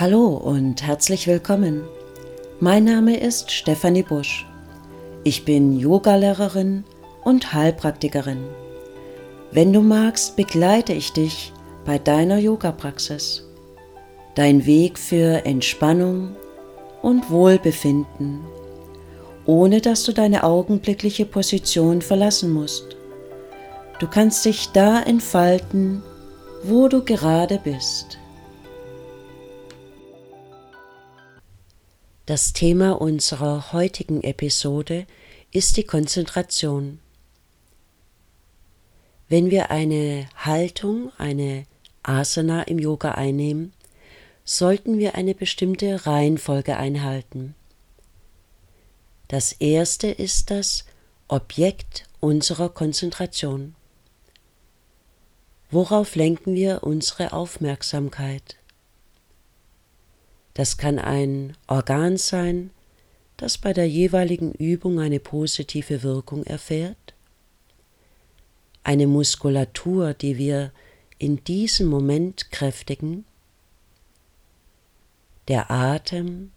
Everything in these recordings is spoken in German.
Hallo und herzlich willkommen. Mein Name ist Stefanie Busch. Ich bin Yogalehrerin und Heilpraktikerin. Wenn du magst, begleite ich dich bei deiner Yoga-Praxis. Dein Weg für Entspannung und Wohlbefinden, ohne dass du deine augenblickliche Position verlassen musst. Du kannst dich da entfalten, wo du gerade bist. Das Thema unserer heutigen Episode ist die Konzentration. Wenn wir eine Haltung, eine Asana im Yoga einnehmen, sollten wir eine bestimmte Reihenfolge einhalten. Das erste ist das Objekt unserer Konzentration. Worauf lenken wir unsere Aufmerksamkeit? Das kann ein Organ sein, das bei der jeweiligen Übung eine positive Wirkung erfährt, eine Muskulatur, die wir in diesem Moment kräftigen, der Atem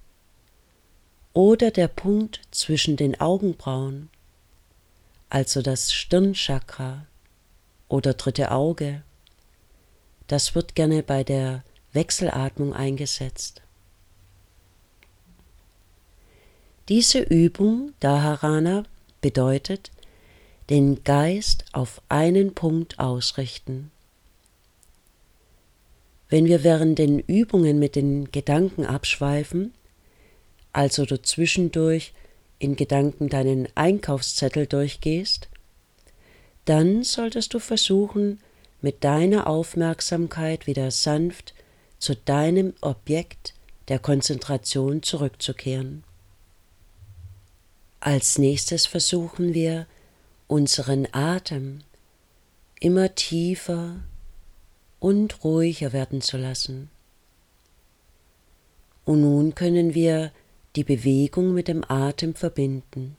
oder der Punkt zwischen den Augenbrauen, also das Stirnchakra oder dritte Auge, das wird gerne bei der Wechselatmung eingesetzt. Diese Übung Dharana bedeutet, den Geist auf einen Punkt ausrichten. Wenn wir während den Übungen mit den Gedanken abschweifen, also du zwischendurch in Gedanken deinen Einkaufszettel durchgehst, dann solltest du versuchen, mit deiner Aufmerksamkeit wieder sanft zu deinem Objekt der Konzentration zurückzukehren. Als nächstes versuchen wir, unseren Atem immer tiefer und ruhiger werden zu lassen. Und nun können wir die Bewegung mit dem Atem verbinden.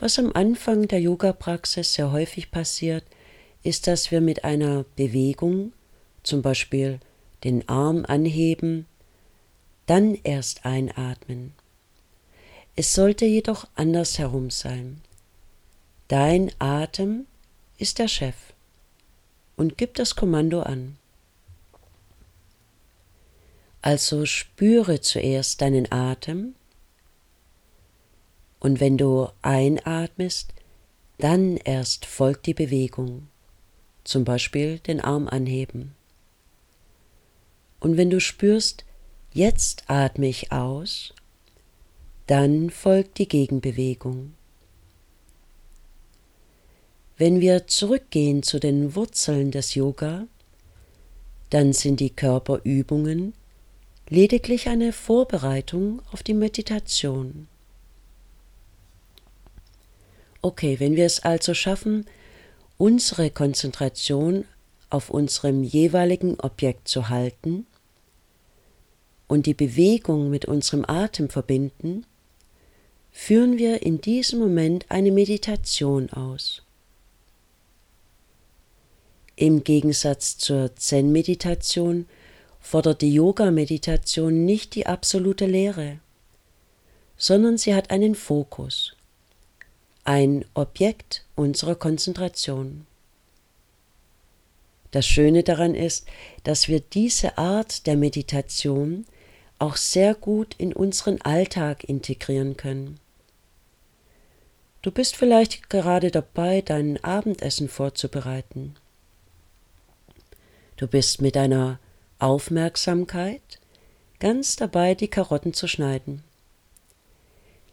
Was am Anfang der Yoga-Praxis sehr häufig passiert, ist, dass wir mit einer Bewegung, zum Beispiel den Arm anheben, dann erst einatmen. Es sollte jedoch andersherum sein. Dein Atem ist der Chef und gibt das Kommando an. Also spüre zuerst deinen Atem und wenn du einatmest, dann erst folgt die Bewegung, zum Beispiel den Arm anheben. Und wenn du spürst, jetzt atme ich aus, dann folgt die Gegenbewegung. Wenn wir zurückgehen zu den Wurzeln des Yoga, dann sind die Körperübungen lediglich eine Vorbereitung auf die Meditation. Okay, wenn wir es also schaffen, unsere Konzentration auf unserem jeweiligen Objekt zu halten und die Bewegung mit unserem Atem verbinden, führen wir in diesem Moment eine Meditation aus. Im Gegensatz zur Zen-Meditation fordert die Yoga-Meditation nicht die absolute Lehre, sondern sie hat einen Fokus, ein Objekt unserer Konzentration. Das Schöne daran ist, dass wir diese Art der Meditation auch sehr gut in unseren Alltag integrieren können. Du bist vielleicht gerade dabei, dein Abendessen vorzubereiten. Du bist mit deiner Aufmerksamkeit ganz dabei, die Karotten zu schneiden.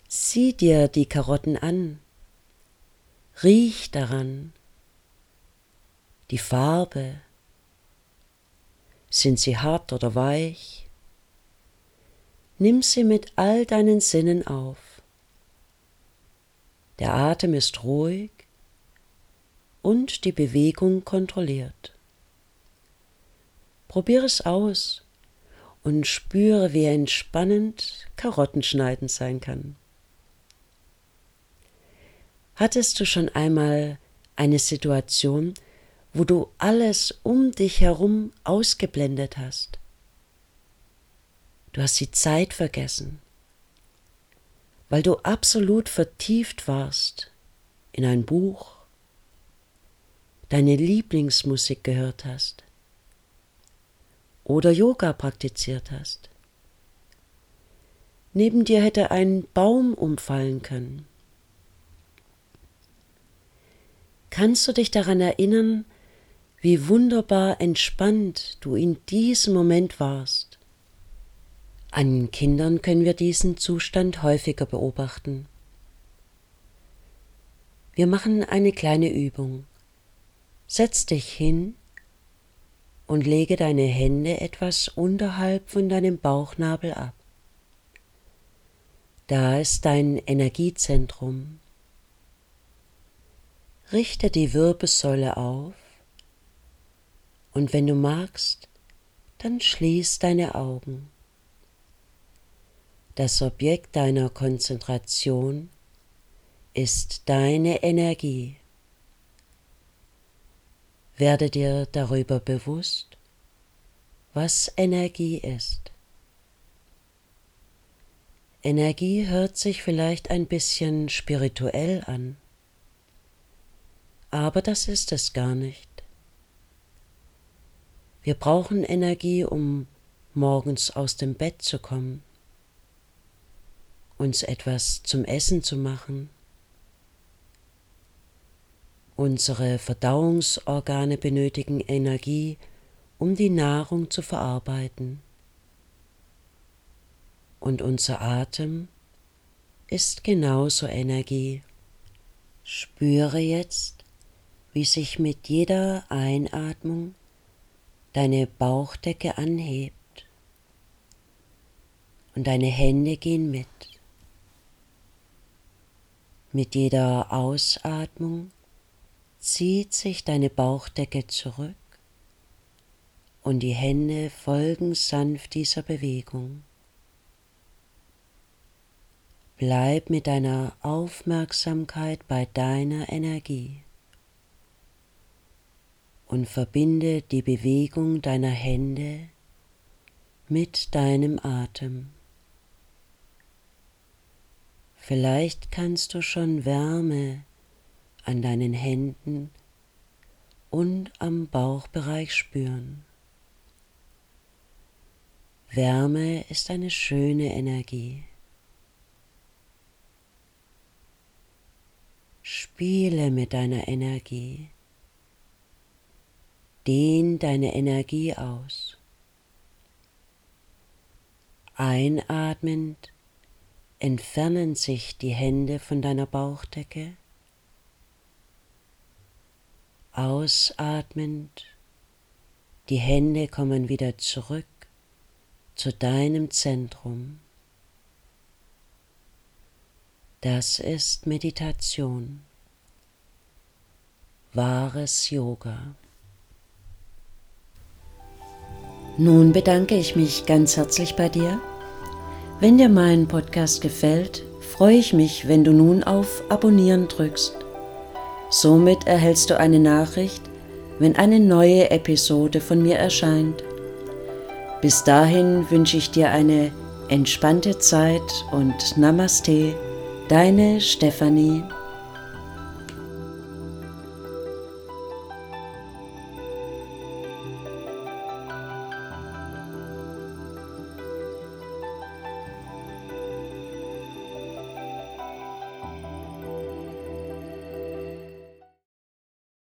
Sieh dir die Karotten an, riech daran, die Farbe, sind sie hart oder weich? Nimm sie mit all deinen Sinnen auf. Der Atem ist ruhig und die Bewegung kontrolliert. Probiere es aus und spüre, wie entspannend Karottenschneiden sein kann. Hattest du schon einmal eine Situation, wo du alles um dich herum ausgeblendet hast? Du hast die Zeit vergessen, weil du absolut vertieft warst in ein Buch, deine Lieblingsmusik gehört hast oder Yoga praktiziert hast. Neben dir hätte ein Baum umfallen können. Kannst du dich daran erinnern, wie wunderbar entspannt du in diesem Moment warst? An Kindern können wir diesen Zustand häufiger beobachten. Wir machen eine kleine Übung. Setz dich hin und lege deine Hände etwas unterhalb von deinem Bauchnabel ab. Da ist dein Energiezentrum. Richte die Wirbelsäule auf und wenn du magst, dann schließ deine Augen. Das Objekt deiner Konzentration ist deine Energie. Werde dir darüber bewusst, was Energie ist. Energie hört sich vielleicht ein bisschen spirituell an, aber das ist es gar nicht. Wir brauchen Energie, um morgens aus dem Bett zu kommen, uns etwas zum Essen zu machen. Unsere Verdauungsorgane benötigen Energie, um die Nahrung zu verarbeiten. Und unser Atem ist genauso Energie. Spüre jetzt, wie sich mit jeder Einatmung deine Bauchdecke anhebt und deine Hände gehen mit. Mit jeder Ausatmung zieht sich deine Bauchdecke zurück und die Hände folgen sanft dieser Bewegung. Bleib mit deiner Aufmerksamkeit bei deiner Energie und verbinde die Bewegung deiner Hände mit deinem Atem. Vielleicht kannst du schon Wärme an deinen Händen und am Bauchbereich spüren. Wärme ist eine schöne Energie. Spiele mit deiner Energie. Dehn deine Energie aus. Einatmend entfernen sich die Hände von deiner Bauchdecke. Ausatmend, die Hände kommen wieder zurück zu deinem Zentrum. Das ist Meditation, wahres Yoga. Nun bedanke ich mich ganz herzlich bei dir. Wenn dir mein Podcast gefällt, freue ich mich, wenn du nun auf Abonnieren drückst. Somit erhältst du eine Nachricht, wenn eine neue Episode von mir erscheint. Bis dahin wünsche ich dir eine entspannte Zeit und Namaste, deine Stefanie.